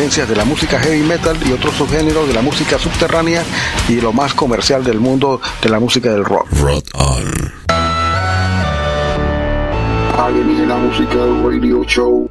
tendencias de la música heavy metal y otros subgéneros de la música subterránea y lo más comercial del mundo de la música del rock. Rock on. la música radio show.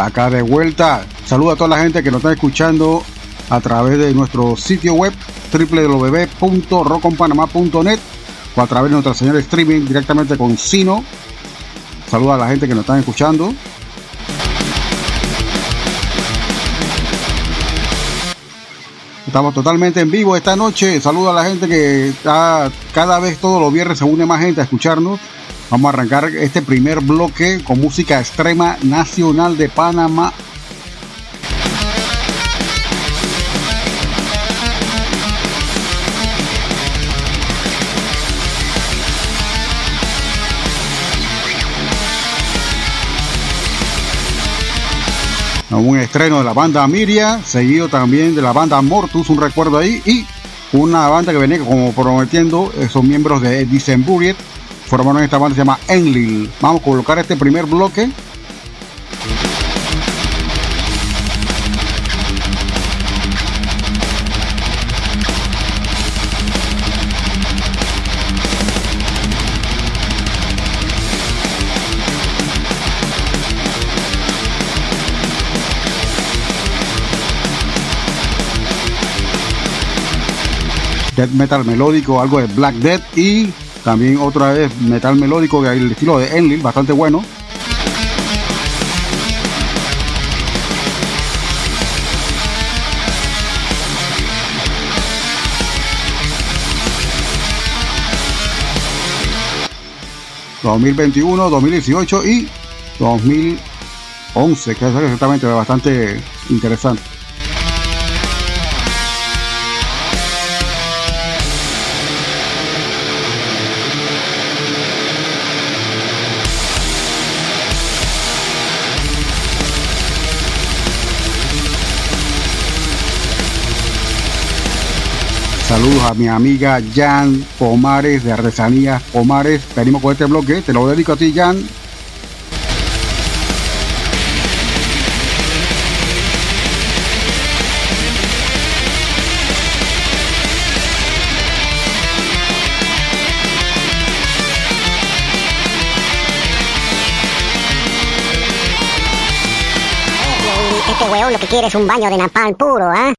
Acá de vuelta. Saludo a toda la gente que nos está escuchando a través de nuestro sitio web www.roconpanamá.net o a través de nuestra señal de streaming directamente con Sino. Saludo a la gente que nos está escuchando. Estamos totalmente en vivo esta noche. Saludo a la gente que está cada vez todos los viernes se une más gente a escucharnos. Vamos a arrancar este primer bloque con música extrema nacional de Panamá. Un estreno de la banda Miria, seguido también de la banda Mortus, un recuerdo ahí, y una banda que venía como prometiendo, son miembros de Disemburiet, formaron esta banda se llama Enlil. Vamos a colocar este primer bloque. death metal melódico, algo de Black Death y también otra vez metal melódico del estilo de Enlil, bastante bueno. ...2021, 2018 y 2011... ...que es exactamente bastante interesante. Saludos a mi amiga Jan Pomares de Artesanías Pomares. Venimos con este bloque. Te lo dedico a ti, Jan. Este huevo lo que quiere es un baño de napalm puro, ¿ah?